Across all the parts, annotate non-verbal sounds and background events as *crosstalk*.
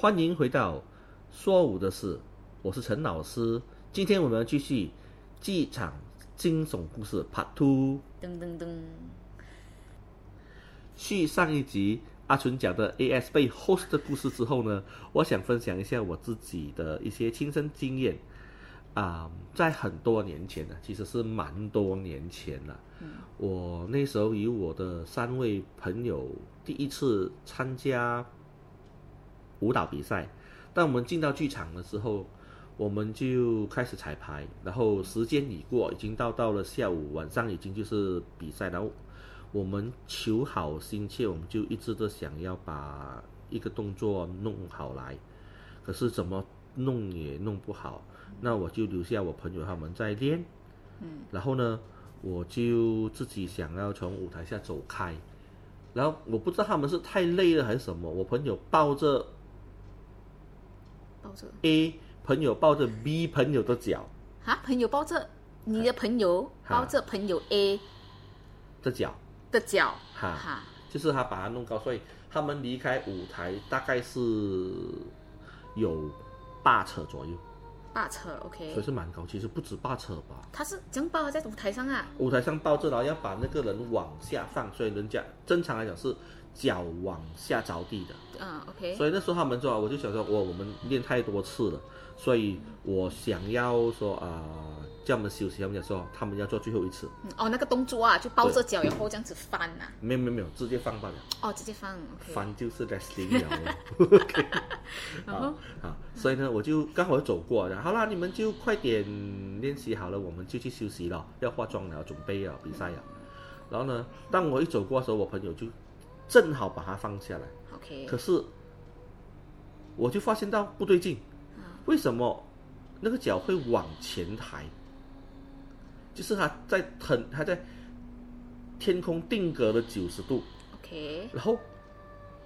欢迎回到说舞的事，我是陈老师。今天我们继续机场惊悚故事 Part Two。噔噔噔，续上一集阿纯讲的 AS 被 host 的故事之后呢，我想分享一下我自己的一些亲身经验。啊、在很多年前呢，其实是蛮多年前了。我那时候与我的三位朋友第一次参加舞蹈比赛。当我们进到剧场的时候，我们就开始彩排，然后时间已过，已经到到了下午，晚上已经就是比赛，然后我们求好心切，我们就一直都想要把一个动作弄好来，可是怎么弄也弄不好，那我就留下我朋友他们在练，嗯，然后呢，我就自己想要从舞台下走开，然后我不知道他们是太累了还是什么，我朋友抱着抱着。A 朋友抱着 B 朋友的脚。啊，朋友抱着？你的朋友抱着朋友 A 的脚，的脚，哈。哈，就是他把它弄高，所以他们离开舞台大概是有八尺左右，八尺 OK，所以是蛮高，其实不止八尺吧。他是这样抱在舞台上啊，舞台上抱着，然后要把那个人往下放，所以人家正常来讲是脚往下着地的。嗯 OK，所以那时候他们说，我就想说，我我们练太多次了，所以我想要说啊、叫他们休息。他们讲说，他们要做最后一次，嗯哦那个动作啊，就抱着脚然后这样子翻呐，没有没有没有，直接放罢了，哦直接翻翻就是 wrestling 了哦。OK *laughs* 然后啊，所以呢，我就刚好走过，然后好啦，你们就快点练习好了，我们就去休息了，要化妆了，准备了比赛了。然后呢，当我一走过的时候，我朋友就正好把它放下来，OK，可是我就发现到不对劲，为什么那个脚会往前抬？就是它在腾，它在天空定格了九十度，OK，然后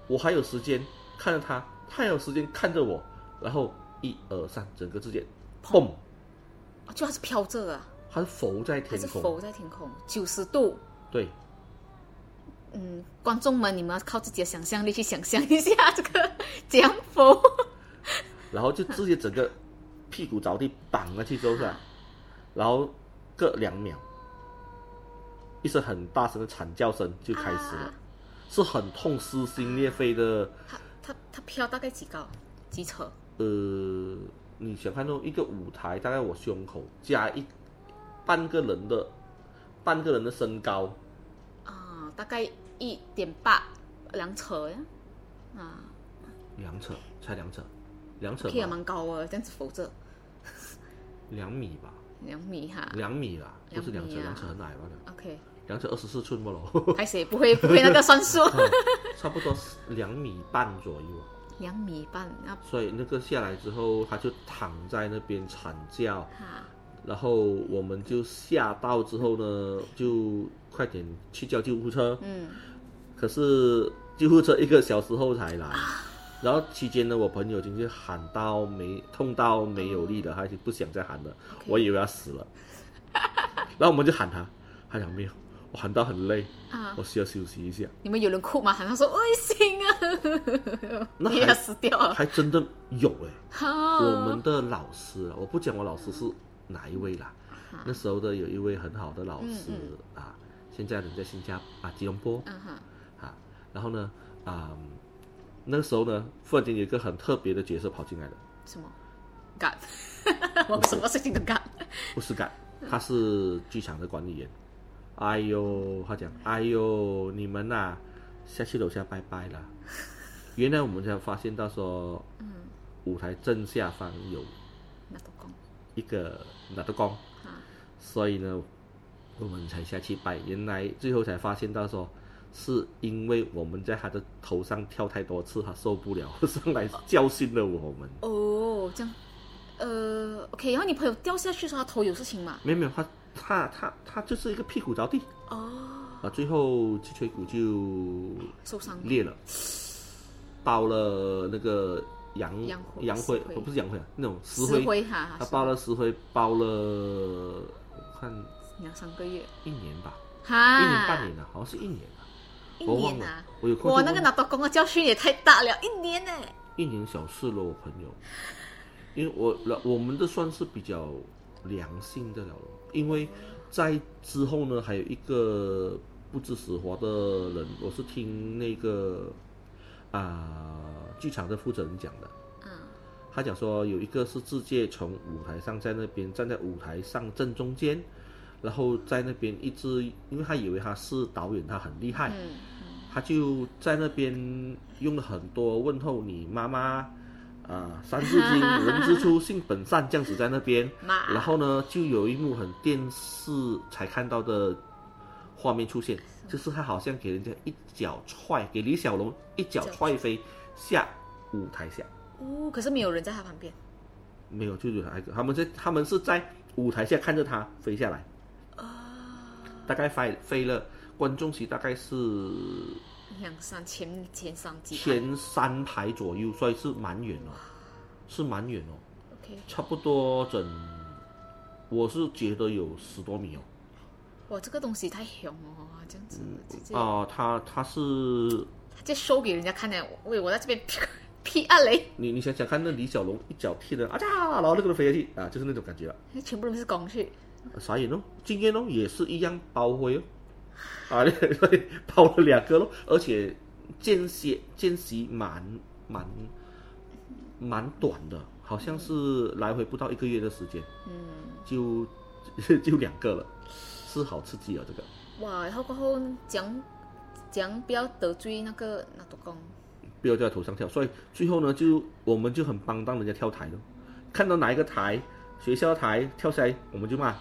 我还有时间看着他，他还有时间看着我，然后一二三，整个之间，嘣，哦就它是飘着啊，它是浮在天空，是浮在天空九十度。对，嗯，观众们，你们要靠自己的想象力去想象一下这个怎样浮。然后就直接整个屁股着地绑了去之后是吧？然后各两秒，一声很大声的惨叫声就开始了，啊是很痛、撕心裂肺的。它它它飘大概几高？几尺？呃，你想看到一个舞台，大概我胸口加一半个人的半个人的身高，啊，大概一点八两尺呀。啊，两尺才两尺，两尺可以啊，吧，蛮高啊，这样子否则。两米吧，两米哈。两米啦，不是两尺，两尺很矮吧的，OK，两尺二十四寸不咯，*laughs* 还是不会不会那个算数？*laughs* 差不多是两米半左右。两米半，那所以那个下来之后，他就躺在那边惨叫，哈。然后我们就吓到之后呢，就快点去叫救护车。嗯可是救护车一个小时后才来，然后期间呢，我朋友已经是喊到没痛到没有力了，他就不想再喊了。我以为他死了。*laughs* 然后我们就喊他，他讲没有，我喊到很累，啊，我需要休息一下。你们有人哭吗？喊他说恶心啊，那你也要还死掉了。还真的有哎、好，我们的老师啊，我不讲我老师是哪一位啦，那时候的有一位很好的老师、啊，现在人在新加坡啊吉隆坡啊，然后呢啊、那个时候呢，忽然间有一个很特别的角色跑进来了，什么？干，我什么事情都干。不是干，他是剧场的管理员。哎呦，他讲，哎呦，你们呐、下去楼下拜拜啦。原来我们才发现到说，舞台正下方有一个拿的光，啊，所以呢，我们才下去拜。原来最后才发现到说，是因为我们在他的头上跳太多次，他受不了，*laughs* 上来教训了我们。哦，这样，呃，OK，然后你朋友掉下去的时候，他头有事情吗？没有没有，他他他他就是一个屁股着地。哦，啊，最后脊椎骨就受伤。裂了，包了那个洋洋灰不是洋灰啊，那种石石灰，灰哈，他包了石灰，包了我看两三个月，一年吧，哈，一年半年了，好像是一年啊，一我忘了年啊，，我有空我，那个拿刀工的教训也太大了，一年。呢。一年小事了，我朋友，因为我我们的算是比较良性的了，因为在之后呢，还有一个不知死活的人，我是听那个啊剧场的负责人讲的，嗯。他讲说有一个是自介从舞台上在那边站在舞台上正中间，然后在那边一直，因为他以为他是导演，他很厉害，嗯他就在那边用了很多问候你妈妈啊，三字经，人之初性本善这样子在那边，然后呢，就有一幕很电视才看到的画面出现，就是他好像给人家一脚踹，给李小龙一脚踹飞下舞台下。哦，可是没有人在他旁边。没有，就有他一个，他们在他们是在舞台下看着他飞下来，大概飞飞了，观众席大概是两三前前三集。前三排左右，所以是蛮远哦，是蛮远哦，OK，差不多整，我是觉得有十多米哦。哇，这个东西太凶哦，这样子直接啊、他他是直接 show 给人家看的。喂，我在这边 *laughs* 劈啊雷，你你想想看，那李小龙一脚踢的啊嚓，然后那个人飞下去啊，就是那种感觉了。全部都是工具。傻眼哦，经验哦也是一样包回哦，啊，对 *laughs* 包了两个咯，而且间歇间隙蛮蛮蛮短的，好像是来回不到一个月的时间，嗯，就 *laughs* 就两个了，是好刺激哦，这个。哇，然后过后讲讲不要得罪那个那督公。不要在头上跳，所以最后呢，就我们就很帮当人家跳台了，看到哪一个台学校台跳下来，我们就骂，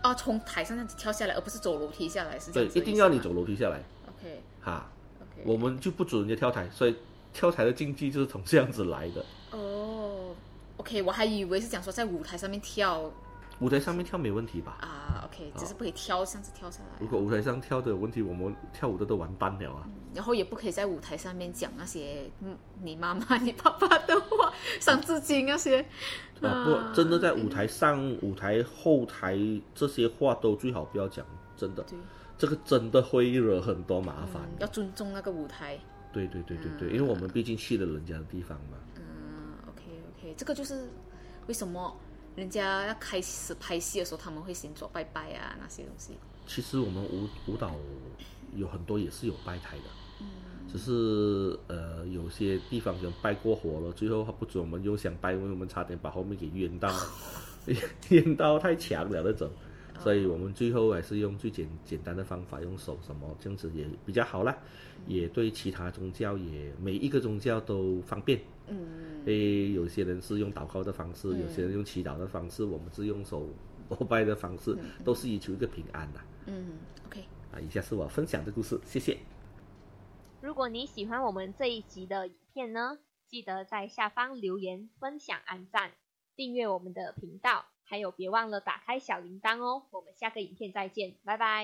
啊，从台上这样子跳下来，而不是走楼梯下来，是这对，样子的一定要你吗。走楼梯下来，OK 哈，OK。我们就不准人家跳台，所以跳台的禁忌就是从这样子来的。哦，OK，我还以为是讲说在舞台上面跳舞台上面跳没问题吧？啊，OK，只是不可以跳，这样子跳下来如。果舞台上跳的有问题，我们跳舞的都完蛋了啊！然后也不可以在舞台上面讲那些嗯你妈妈、*laughs* 你爸爸的话，*laughs* 伤自己那些。啊，不，真的在舞台上、舞台后台这些话都最好不要讲，真的，这个真的会惹很多麻烦。嗯，要尊重那个舞台。对对对对对，因为我们毕竟去了人家的地方嘛。嗯，OK OK，这个就是为什么人家要开始拍戏的时候，他们会先做拜拜啊那些东西。其实我们舞舞蹈有很多也是有拜台的，嗯只是呃有些地方可能拜过火了，最后他不准我们又想拜，因为我们差点把后面给冤到，*laughs* 冤到太强了那种，所以我们最后还是用最简简单的方法，用手什么这样子也比较好啦，也对其他宗教也每一个宗教都方便。嗯，诶，有些人是用祷告的方式，有些人用祈祷的方式，我们是用手膜拜的方式，都是以求一个平安的。嗯，OK，啊，以下是我分享的故事，谢谢。如果你喜欢我们这一集的影片呢，记得在下方留言、分享、按赞、订阅我们的频道，还有别忘了打开小铃铛哦。我们下个影片再见，拜拜。